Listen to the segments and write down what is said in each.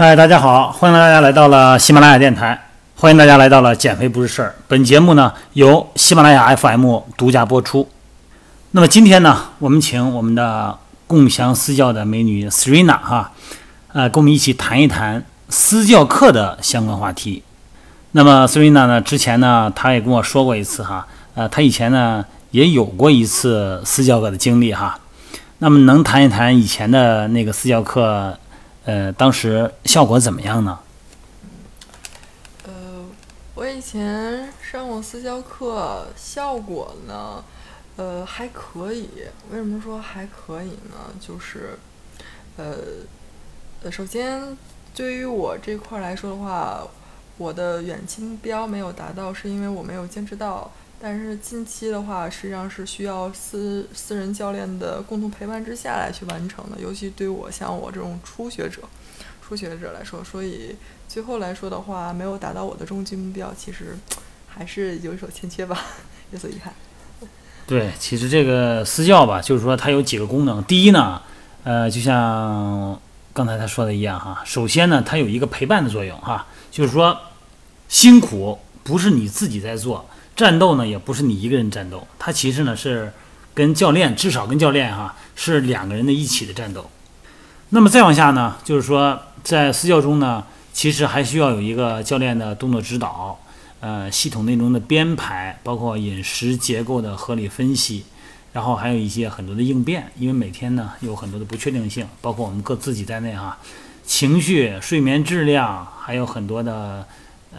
嗨，大家好，欢迎大家来到了喜马拉雅电台，欢迎大家来到了减肥不是事儿。本节目呢由喜马拉雅 FM 独家播出。那么今天呢，我们请我们的共享私教的美女 Serena 哈，呃，跟我们一起谈一谈私教课的相关话题。那么 Serena 呢，之前呢，她也跟我说过一次哈，呃，她以前呢也有过一次私教课的经历哈。那么能谈一谈以前的那个私教课？呃，当时效果怎么样呢？呃，我以前上过私教课，效果呢，呃，还可以。为什么说还可以呢？就是，呃，呃，首先对于我这块来说的话，我的远期目标没有达到，是因为我没有坚持到。但是近期的话，实际上是需要私私人教练的共同陪伴之下来去完成的。尤其对我像我这种初学者、初学者来说，所以最后来说的话，没有达到我的终极目标，其实 还是有所欠缺吧，有所遗憾。对，其实这个私教吧，就是说它有几个功能。第一呢，呃，就像刚才他说的一样哈，首先呢，它有一个陪伴的作用哈，就是说辛苦不是你自己在做。战斗呢，也不是你一个人战斗，它其实呢是跟教练，至少跟教练哈是两个人的一起的战斗。那么再往下呢，就是说在私教中呢，其实还需要有一个教练的动作指导，呃，系统内容的编排，包括饮食结构的合理分析，然后还有一些很多的应变，因为每天呢有很多的不确定性，包括我们各自己在内哈，情绪、睡眠质量，还有很多的。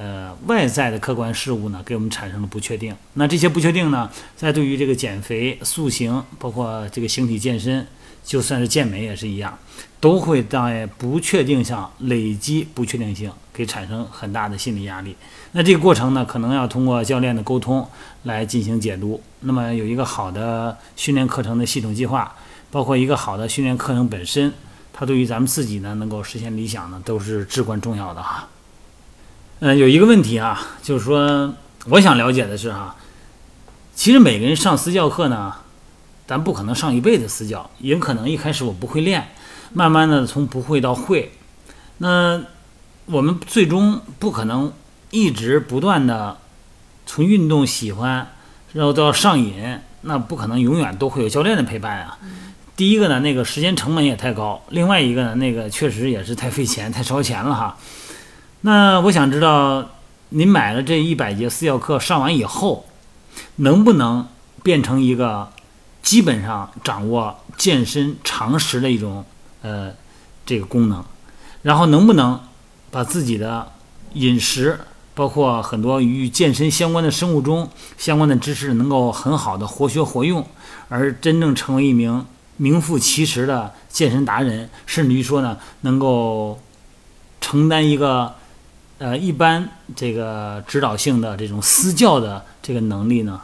呃，外在的客观事物呢，给我们产生了不确定。那这些不确定呢，在对于这个减肥、塑形，包括这个形体健身，就算是健美也是一样，都会在不确定上累积不确定性，给产生很大的心理压力。那这个过程呢，可能要通过教练的沟通来进行解读。那么有一个好的训练课程的系统计划，包括一个好的训练课程本身，它对于咱们自己呢，能够实现理想呢，都是至关重要的哈。嗯，有一个问题啊，就是说，我想了解的是哈，其实每个人上私教课呢，咱不可能上一辈子私教，也可能一开始我不会练，慢慢的从不会到会，那我们最终不可能一直不断的从运动喜欢，然后到上瘾，那不可能永远都会有教练的陪伴啊。第一个呢，那个时间成本也太高；，另外一个呢，那个确实也是太费钱、太烧钱了哈。那我想知道，您买了这一百节私教课上完以后，能不能变成一个基本上掌握健身常识的一种呃这个功能？然后能不能把自己的饮食，包括很多与健身相关的生物钟相关的知识，能够很好的活学活用，而真正成为一名名副其实的健身达人，甚至于说呢，能够承担一个。呃，一般这个指导性的这种私教的这个能力呢，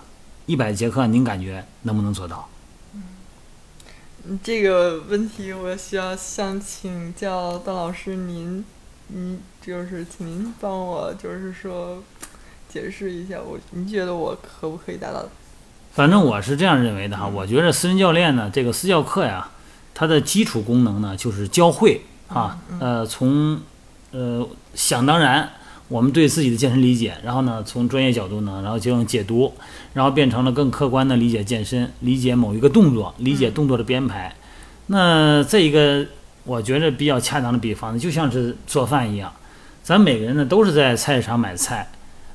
一百节课您感觉能不能做到？嗯，这个问题我需要想请教段老师您，您就是请您帮我就是说解释一下，我您觉得我可不可以达到？反正我是这样认为的哈，我觉得私人教练呢，这个私教课呀，它的基础功能呢就是教会啊，呃，从。呃，想当然，我们对自己的健身理解，然后呢，从专业角度呢，然后进行解读，然后变成了更客观的理解健身，理解某一个动作，理解动作的编排。那这一个，我觉得比较恰当的比方呢，就像是做饭一样，咱每个人呢都是在菜市场买菜，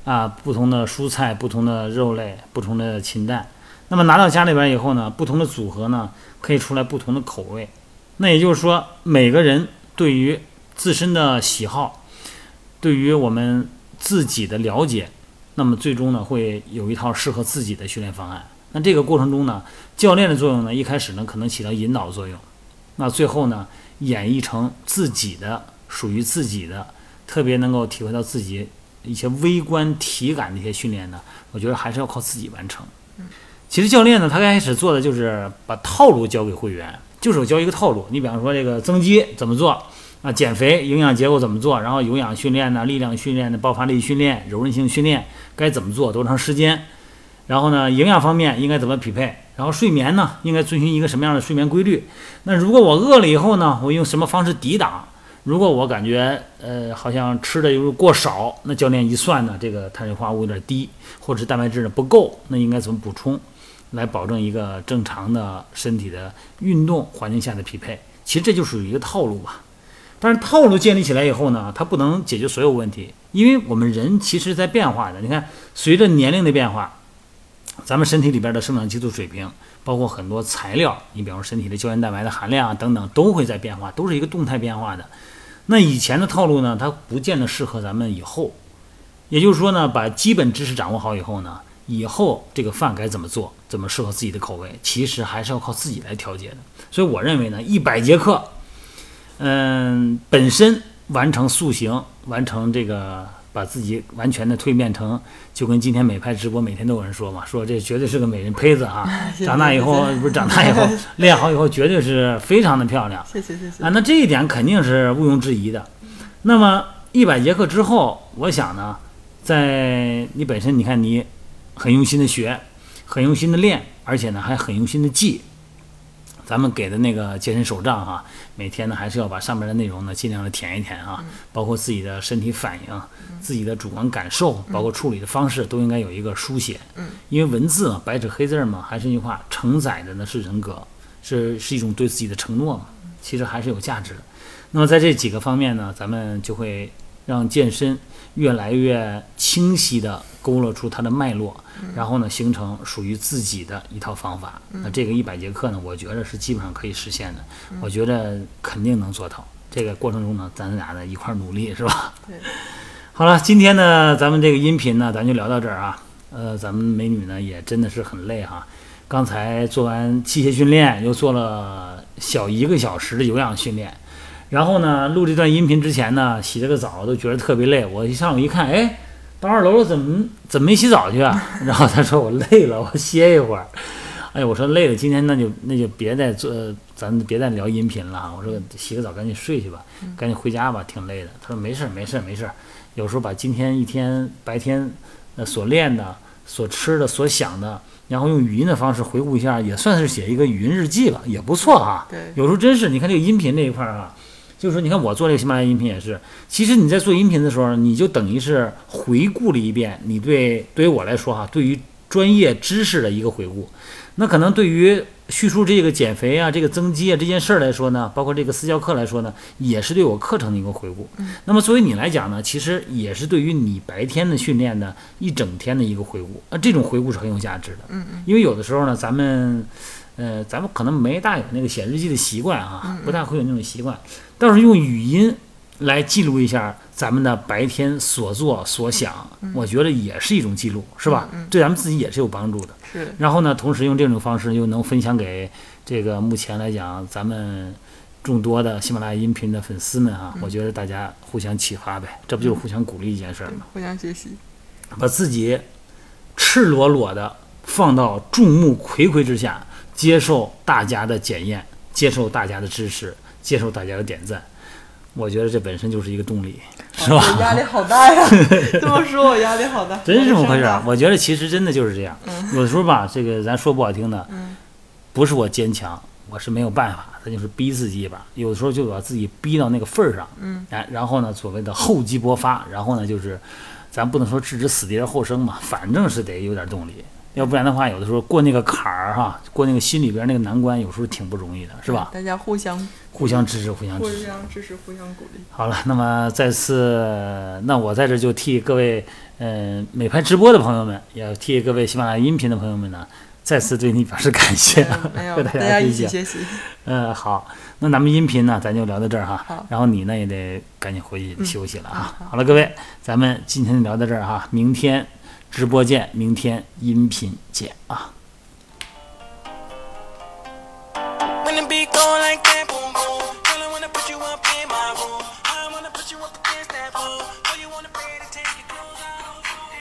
啊，不同的蔬菜，不同的肉类，不同的禽蛋，那么拿到家里边以后呢，不同的组合呢，可以出来不同的口味。那也就是说，每个人对于自身的喜好，对于我们自己的了解，那么最终呢会有一套适合自己的训练方案。那这个过程中呢，教练的作用呢，一开始呢可能起到引导作用，那最后呢演绎成自己的属于自己的，特别能够体会到自己一些微观体感的一些训练呢，我觉得还是要靠自己完成。其实教练呢，他刚开始做的就是把套路教给会员，就是教一个套路。你比方说这个增肌怎么做？啊，减肥营养结构怎么做？然后有氧训练呢，力量训练的爆发力训练、柔韧性训练该怎么做？多长时间？然后呢，营养方面应该怎么匹配？然后睡眠呢，应该遵循一个什么样的睡眠规律？那如果我饿了以后呢，我用什么方式抵挡？如果我感觉呃好像吃的又过少，那教练一算呢，这个碳水化合物有点低，或者是蛋白质呢不够，那应该怎么补充，来保证一个正常的身体的运动环境下的匹配？其实这就属于一个套路吧。但是套路建立起来以后呢，它不能解决所有问题，因为我们人其实在变化的。你看，随着年龄的变化，咱们身体里边的生长激素水平，包括很多材料，你比方说身体的胶原蛋白的含量啊等等，都会在变化，都是一个动态变化的。那以前的套路呢，它不见得适合咱们以后。也就是说呢，把基本知识掌握好以后呢，以后这个饭该怎么做，怎么适合自己的口味，其实还是要靠自己来调节的。所以我认为呢，一百节课。嗯，本身完成塑形，完成这个，把自己完全的蜕变成，就跟今天美拍直播，每天都有人说嘛，说这绝对是个美人胚子啊！长大以后不是长大以后 练好以后，绝对是非常的漂亮。谢谢谢谢啊，那这一点肯定是毋庸置疑的。那么一百节课之后，我想呢，在你本身，你看你很用心的学，很用心的练，而且呢还很用心的记。咱们给的那个健身手账哈，每天呢还是要把上面的内容呢尽量的填一填啊，包括自己的身体反应、自己的主观感受，包括处理的方式，都应该有一个书写。嗯，因为文字嘛，白纸黑字嘛，还是那句话，承载的呢是人格，是是一种对自己的承诺嘛，其实还是有价值的。那么在这几个方面呢，咱们就会让健身越来越清晰的勾勒出它的脉络。然后呢，形成属于自己的一套方法。那这个一百节课呢，我觉得是基本上可以实现的。我觉得肯定能做到。这个过程中呢，咱俩呢一块努力，是吧？对。好了，今天呢，咱们这个音频呢，咱就聊到这儿啊。呃，咱们美女呢也真的是很累哈。刚才做完器械训练，又做了小一个小时的有氧训练，然后呢，录这段音频之前呢，洗了个澡，都觉得特别累。我一上午一看，哎。到二楼了，怎么怎么没洗澡去啊？然后他说我累了，我歇一会儿。哎，我说累了，今天那就那就别再做，咱别再聊音频了。我说洗个澡，赶紧睡去吧，赶紧回家吧，挺累的。他说没事儿，没事儿，没事儿。有时候把今天一天白天呃所练的、所吃的、所想的，然后用语音的方式回顾一下，也算是写一个语音日记吧，也不错哈。对，有时候真是，你看这个音频这一块儿啊。就是说，你看我做这个喜马拉雅音频也是，其实你在做音频的时候，你就等于是回顾了一遍你对对于我来说哈，对于专业知识的一个回顾。那可能对于叙述这个减肥啊、这个增肌啊这件事儿来说呢，包括这个私教课来说呢，也是对我课程的一个回顾。那么作为你来讲呢，其实也是对于你白天的训练呢一整天的一个回顾。那这种回顾是很有价值的。嗯嗯。因为有的时候呢，咱们。呃，咱们可能没大有那个写日记的习惯啊，不太会有那种习惯。倒是用语音来记录一下咱们的白天所做所想，我觉得也是一种记录，是吧？对咱们自己也是有帮助的。是。然后呢，同时用这种方式又能分享给这个目前来讲咱们众多的喜马拉雅音频的粉丝们啊，我觉得大家互相启发呗，这不就是互相鼓励一件事儿吗？互相学习，把自己赤裸裸的放到众目睽睽之下。接受大家的检验，接受大家的支持，接受大家的点赞，我觉得这本身就是一个动力，是吧？压力好大呀！这么说，我压力好大。真是这么回事儿？我觉得其实真的就是这样。有的时候吧，这个咱说不好听的，不是我坚强，我是没有办法，咱就是逼自己一把。有的时候就把自己逼到那个份儿上，嗯，哎，然后呢，所谓的厚积薄发，然后呢，就是咱不能说置之死地而后生嘛，反正是得有点动力。要不然的话，有的时候过那个坎儿哈，过那个心里边那个难关，有时候挺不容易的，是吧？大家互相互相支持，互相支持互相支持，互相鼓励。好了，那么再次，那我在这就替各位嗯美拍直播的朋友们，也替各位喜马拉雅音频的朋友们呢，再次对你表示感谢，和大家一起学习。嗯，好，那咱们音频呢，咱就聊到这儿哈。好。然后你呢也得赶紧回去休息了哈。好了，各位，咱们今天就聊到这儿哈，明天。直播见，明天音频见啊。